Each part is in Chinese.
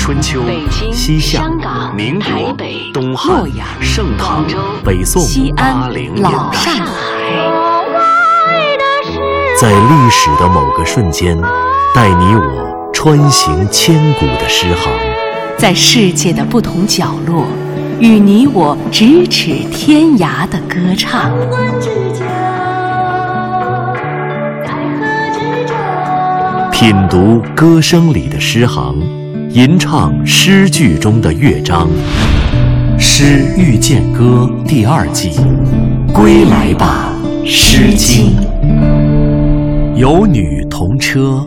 春秋、西夏、民国、东汉、盛唐、北宋、八零、老上海，在历史的某个瞬间，带你我穿行千古的诗行；在世界的不同角落，与你我咫尺天涯的歌唱。品读歌声里的诗行，吟唱诗句中的乐章，《诗遇见歌》第二季，归来吧，《诗经》。有女同车，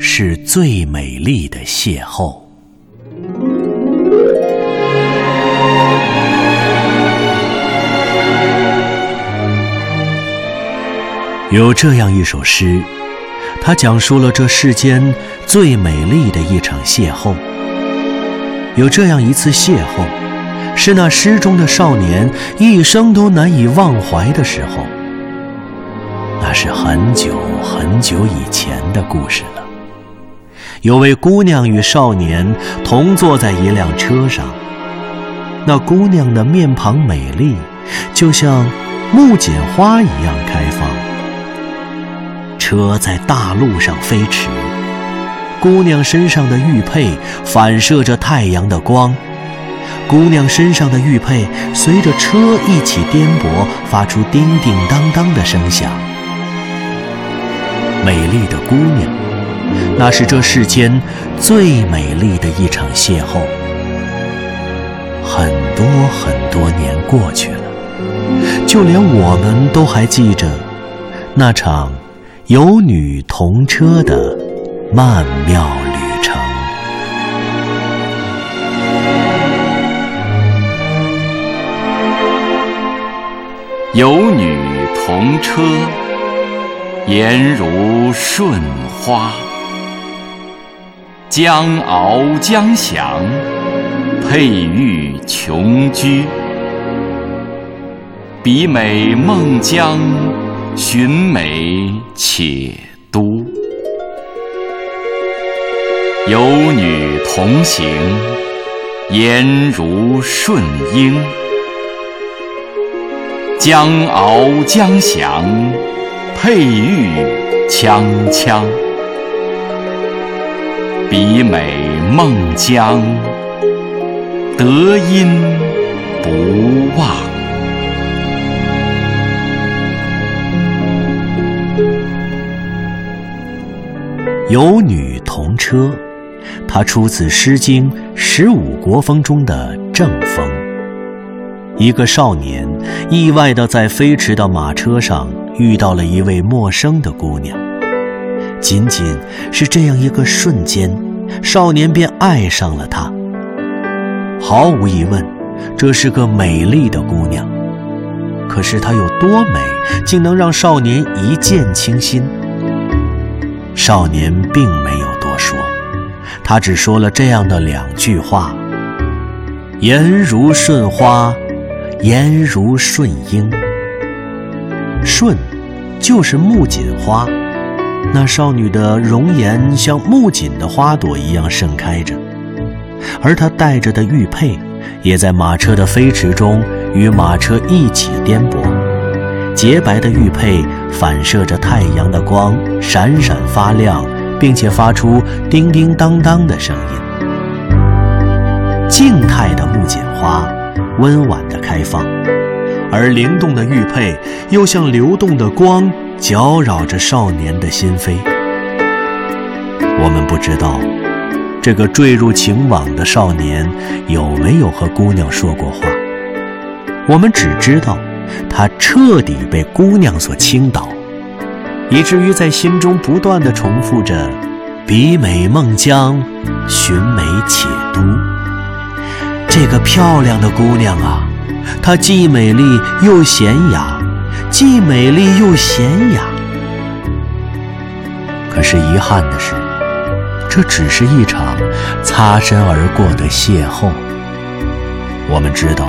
是最美丽的邂逅。有这样一首诗。他讲述了这世间最美丽的一场邂逅。有这样一次邂逅，是那诗中的少年一生都难以忘怀的时候。那是很久很久以前的故事了。有位姑娘与少年同坐在一辆车上，那姑娘的面庞美丽，就像木槿花一样开放。车在大路上飞驰，姑娘身上的玉佩反射着太阳的光，姑娘身上的玉佩随着车一起颠簸，发出叮叮当当的声响。美丽的姑娘，那是这世间最美丽的一场邂逅。很多很多年过去了，就连我们都还记着那场。有女同车的曼妙旅程。有女同车，颜如舜花。江翱江翔，佩玉琼居。比美孟姜。寻美且都，有女同行，颜如顺英。江翱江翔，佩玉锵锵。比美孟姜，德音不忘。有女同车，它出自《诗经·十五国风》中的正风。一个少年意外地在飞驰的马车上遇到了一位陌生的姑娘，仅仅是这样一个瞬间，少年便爱上了她。毫无疑问，这是个美丽的姑娘。可是她有多美，竟能让少年一见倾心？少年并没有多说，他只说了这样的两句话：“颜如舜花，颜如舜英。”舜，就是木槿花，那少女的容颜像木槿的花朵一样盛开着，而她戴着的玉佩，也在马车的飞驰中与马车一起颠簸。洁白的玉佩反射着太阳的光，闪闪发亮，并且发出叮叮当当的声音。静态的木槿花，温婉的开放，而灵动的玉佩又像流动的光，搅扰着少年的心扉。我们不知道，这个坠入情网的少年有没有和姑娘说过话。我们只知道。他彻底被姑娘所倾倒，以至于在心中不断的重复着“比美孟姜，寻美且都”。这个漂亮的姑娘啊，她既美丽又娴雅，既美丽又娴雅。可是遗憾的是，这只是一场擦身而过的邂逅。我们知道。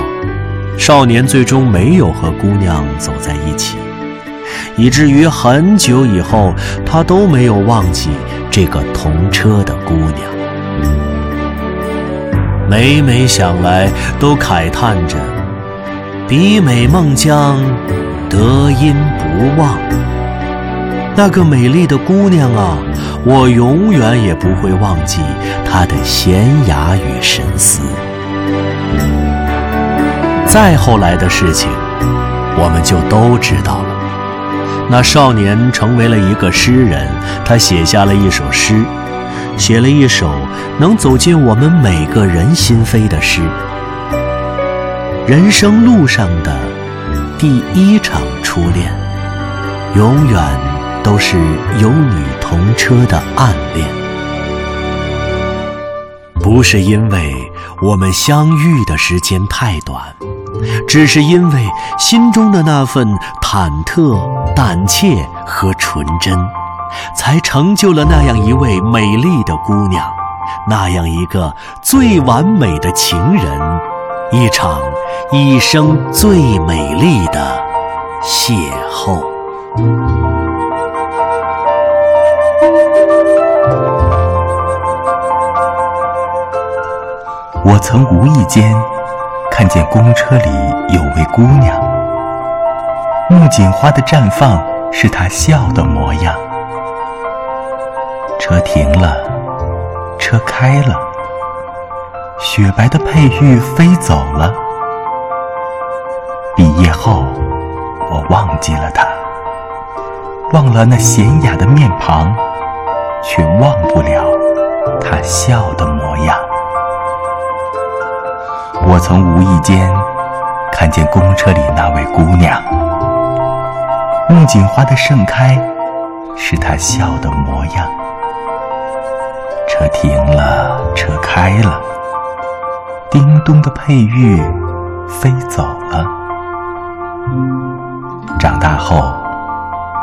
少年最终没有和姑娘走在一起，以至于很久以后，他都没有忘记这个同车的姑娘。每每想来，都慨叹着：“比美孟姜，德音不忘。”那个美丽的姑娘啊，我永远也不会忘记她的娴雅与神思。再后来的事情，我们就都知道了。那少年成为了一个诗人，他写下了一首诗，写了一首能走进我们每个人心扉的诗。人生路上的第一场初恋，永远。都是有女同车的暗恋，不是因为我们相遇的时间太短，只是因为心中的那份忐忑、胆怯和纯真，才成就了那样一位美丽的姑娘，那样一个最完美的情人，一场一生最美丽的邂逅。我曾无意间看见公车里有位姑娘，木槿花的绽放是她笑的模样。车停了，车开了，雪白的佩玉飞走了。毕业后，我忘记了她，忘了那娴雅的面庞，却忘不了她笑的模样。我曾无意间看见公车里那位姑娘，木槿花的盛开是她笑的模样。车停了，车开了，叮咚的佩玉飞走了。长大后，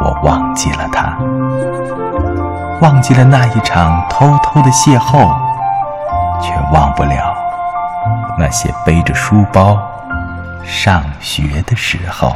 我忘记了她，忘记了那一场偷偷的邂逅，却忘不了。那些背着书包上学的时候。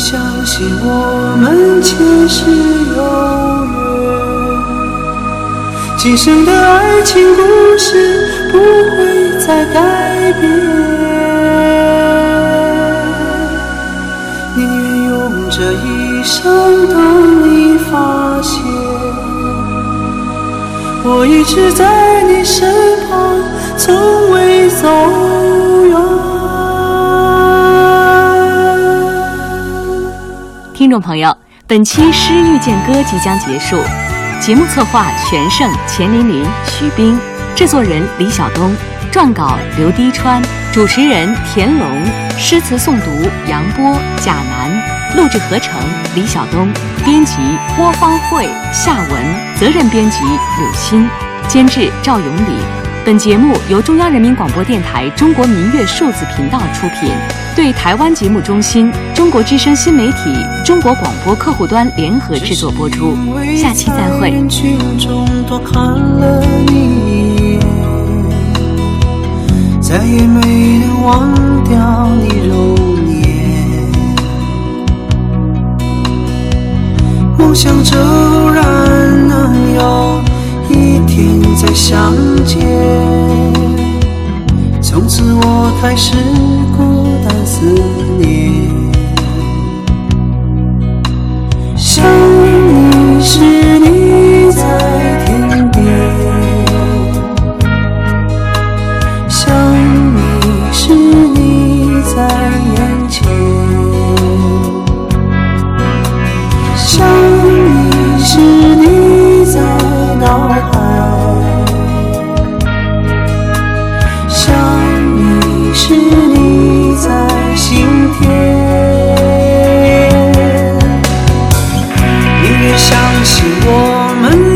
相信我们前世有缘，今生的爱情故事不会再改变。宁愿用这一生等你发现，我一直在你身旁，朋友，本期《诗遇见歌》即将结束。节目策划：全胜、钱琳琳、徐冰；制作人：李晓东；撰稿：刘滴川；主持人：田龙；诗词诵读：杨波、贾楠；录制合成：李晓东；编辑：郭方慧、夏文；责任编辑：柳鑫；监制：赵永礼。本节目由中央人民广播电台中国民乐数字频道出品，对台湾节目中心、中国之声新媒体、中国广播客户端联合制作播出。下期再会。再也没能忘掉你容颜。梦想着偶然。相见。从此我开始孤单思念。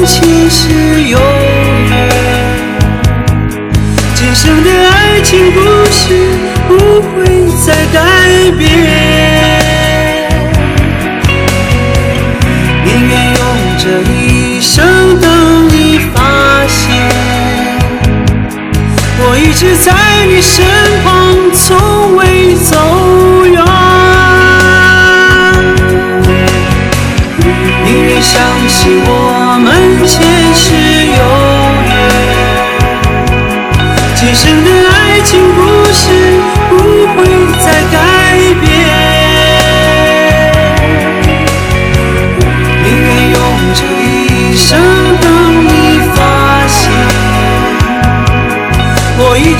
情是永远，今生的爱情故事不会再改变，宁愿用这一生等你发现。我一直在你身边。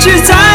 是在